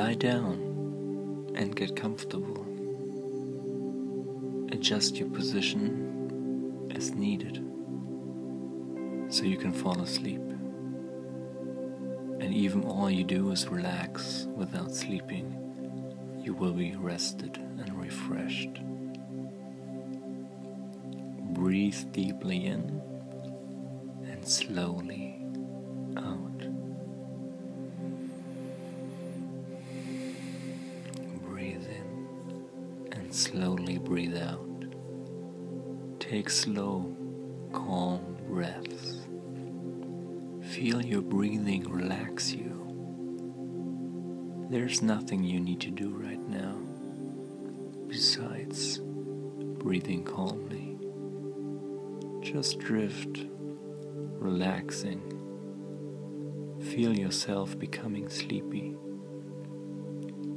Lie down and get comfortable. Adjust your position as needed so you can fall asleep. And even all you do is relax without sleeping, you will be rested and refreshed. Breathe deeply in and slowly slowly breathe out. Take slow, calm breaths. Feel your breathing relax you. There's nothing you need to do right now besides breathing calmly. Just drift, relaxing. Feel yourself becoming sleepy,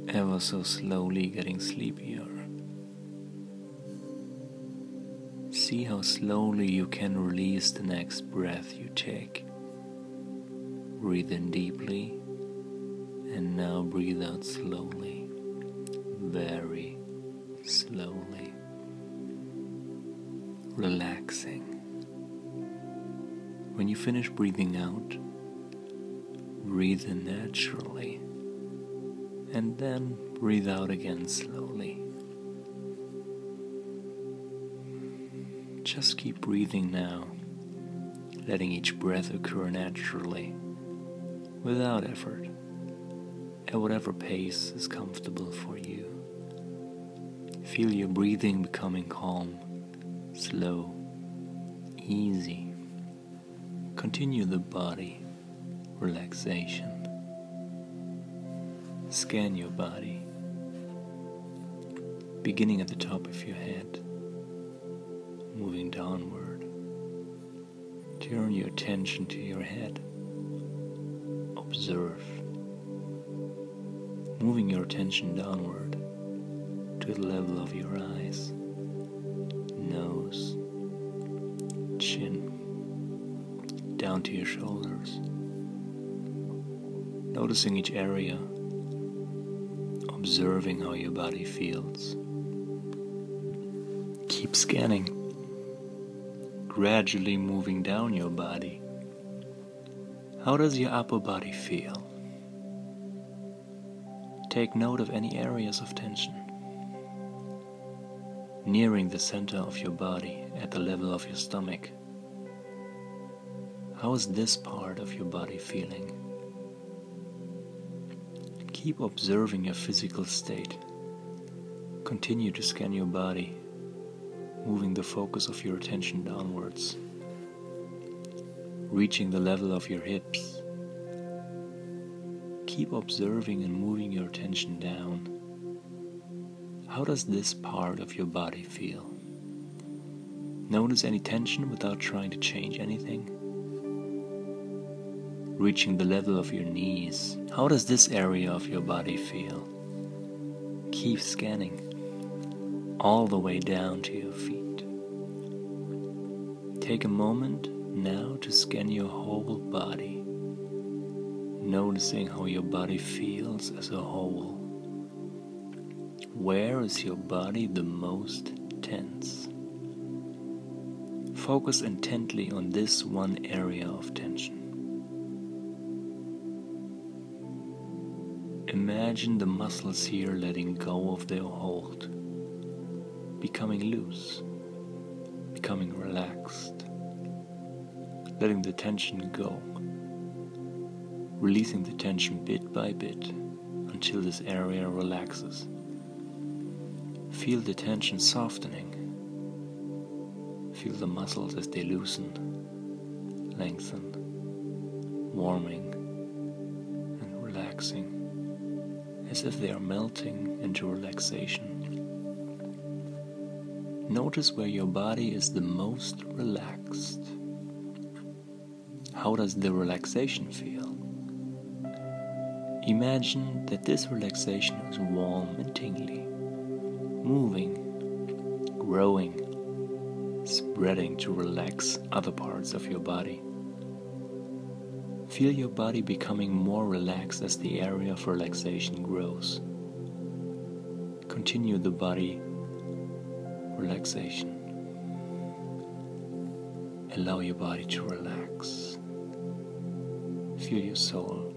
ever so slowly getting sleepier. See how slowly you can release the next breath you take. Breathe in deeply and now breathe out slowly, very slowly, relaxing. When you finish breathing out, breathe in naturally and then breathe out again slowly. Just keep breathing now, letting each breath occur naturally, without effort, at whatever pace is comfortable for you. Feel your breathing becoming calm, slow, easy. Continue the body relaxation. Scan your body, beginning at the top of your head moving downward. Turn your attention to your head. Observe. Moving your attention downward to the level of your eyes, nose, chin, down to your shoulders. Noticing each area, observing how your body feels. Keep scanning gradually moving down your body. How does your upper body feel? Take note of any areas of tension. Nearing the center of your body at the level of your stomach. How is this part of your body feeling? Keep observing your physical state. Continue to scan your body moving the focus of your attention downwards, reaching the level of your hips. Keep observing and moving your attention down. How does this part of your body feel? Notice any tension without trying to change anything. Reaching the level of your knees. How does this area of your body feel? Keep scanning all the way down to your feet. Take a moment now to scan your whole body, noticing how your body feels as a whole. Where is your body the most tense? Focus intently on this one area of tension. Imagine the muscles here letting go of their hold, becoming loose becoming relaxed, letting the tension go, releasing the tension bit by bit until this area relaxes. Feel the tension softening. Feel the muscles as they loosen, lengthen, warming, and relaxing, as if they are melting into relaxation. Notice where your body is the most relaxed. How does the relaxation feel? Imagine that this relaxation is warm and tingly, moving, growing, spreading to relax other parts of your body. Feel your body becoming more relaxed as the area of relaxation grows. Continue the body relaxation. Allow your body to relax. Feel your soul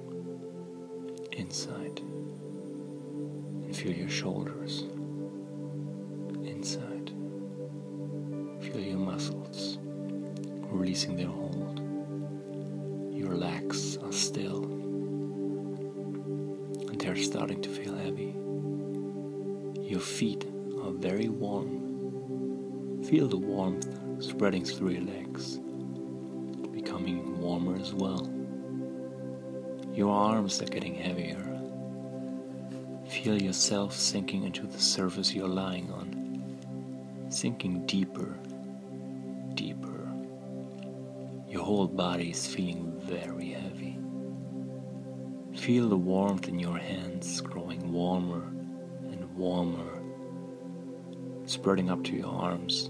inside. And feel your shoulders inside. Feel your muscles releasing their hold. Your legs are still. And they're starting to feel heavy. Your feet are very warm. Feel the warmth spreading through your legs, becoming warmer as well. Your arms are getting heavier. Feel yourself sinking into the surface you're lying on, sinking deeper, deeper. Your whole body is feeling very heavy. Feel the warmth in your hands growing warmer and warmer, spreading up to your arms.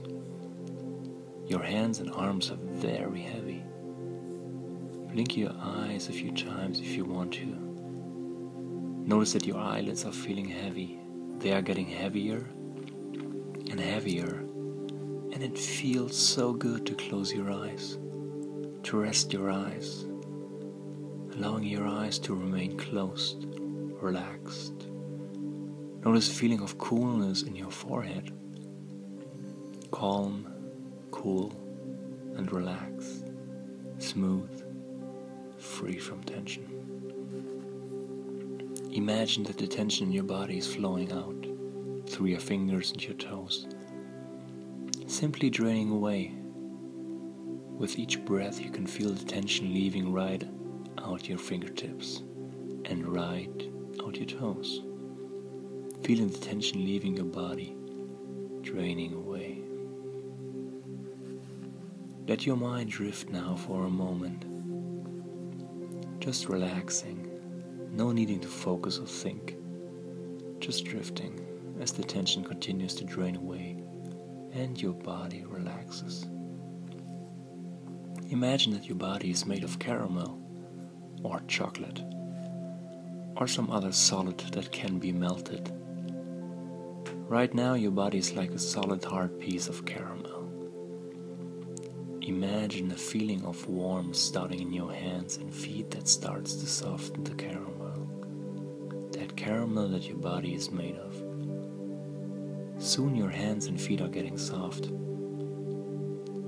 Your hands and arms are very heavy. Blink your eyes a few times if you want to. Notice that your eyelids are feeling heavy. They are getting heavier and heavier, and it feels so good to close your eyes, to rest your eyes, allowing your eyes to remain closed, relaxed. Notice feeling of coolness in your forehead, calm, cool, and relaxed, smooth free from tension. Imagine that the tension in your body is flowing out through your fingers and your toes, simply draining away. With each breath, you can feel the tension leaving right out your fingertips and right out your toes. Feeling the tension leaving your body, draining away. Let your mind drift now for a moment just relaxing, no needing to focus or think, just drifting as the tension continues to drain away and your body relaxes. Imagine that your body is made of caramel or chocolate or some other solid that can be melted. Right now, your body is like a solid hard piece of caramel. Imagine the feeling of warmth starting in your hands and feet that starts to soften the caramel. That caramel that your body is made of. Soon your hands and feet are getting soft.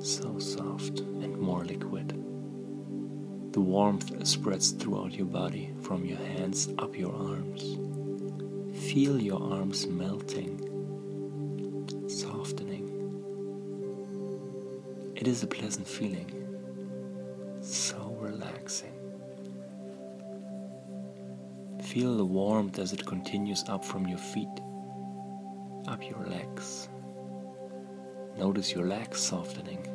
So soft and more liquid. The warmth spreads throughout your body from your hands up your arms. Feel your arms melting, It is a pleasant feeling, so relaxing. Feel the warmth as it continues up from your feet, up your legs. Notice your legs softening,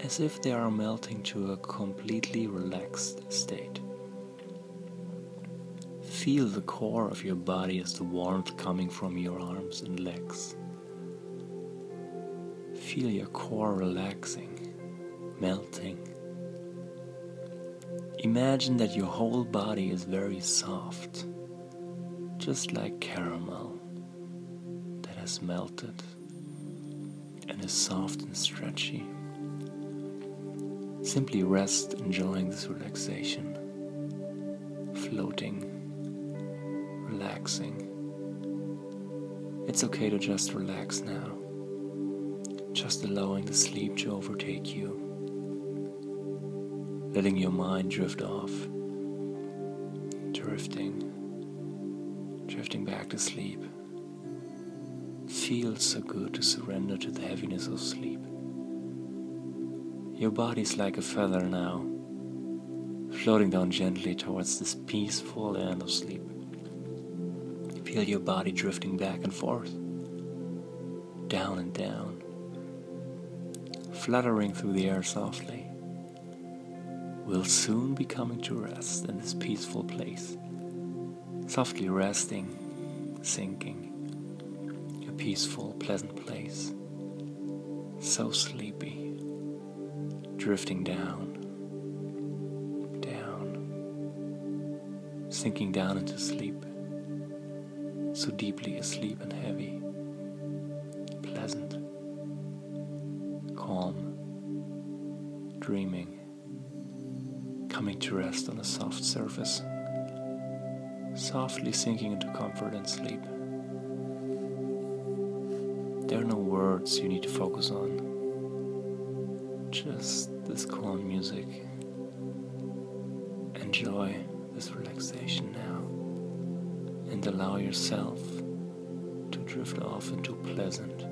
as if they are melting to a completely relaxed state. Feel the core of your body as the warmth coming from your arms and legs. Feel your core relaxing, melting. Imagine that your whole body is very soft, just like caramel that has melted and is soft and stretchy. Simply rest, enjoying this relaxation, floating, relaxing. It's okay to just relax now just allowing the sleep to overtake you, letting your mind drift off, drifting, drifting back to sleep. Feels so good to surrender to the heaviness of sleep. Your body's like a feather now, floating down gently towards this peaceful end of sleep. Feel your body drifting back and forth, down and down fluttering through the air softly, will soon be coming to rest in this peaceful place, softly resting, sinking, a peaceful, pleasant place, so sleepy, drifting down, down, sinking down into sleep, so deeply asleep and heavy, dreaming, coming to rest on a soft surface, softly sinking into comfort and sleep. There are no words you need to focus on, just this calm music. Enjoy this relaxation now and allow yourself to drift off into pleasant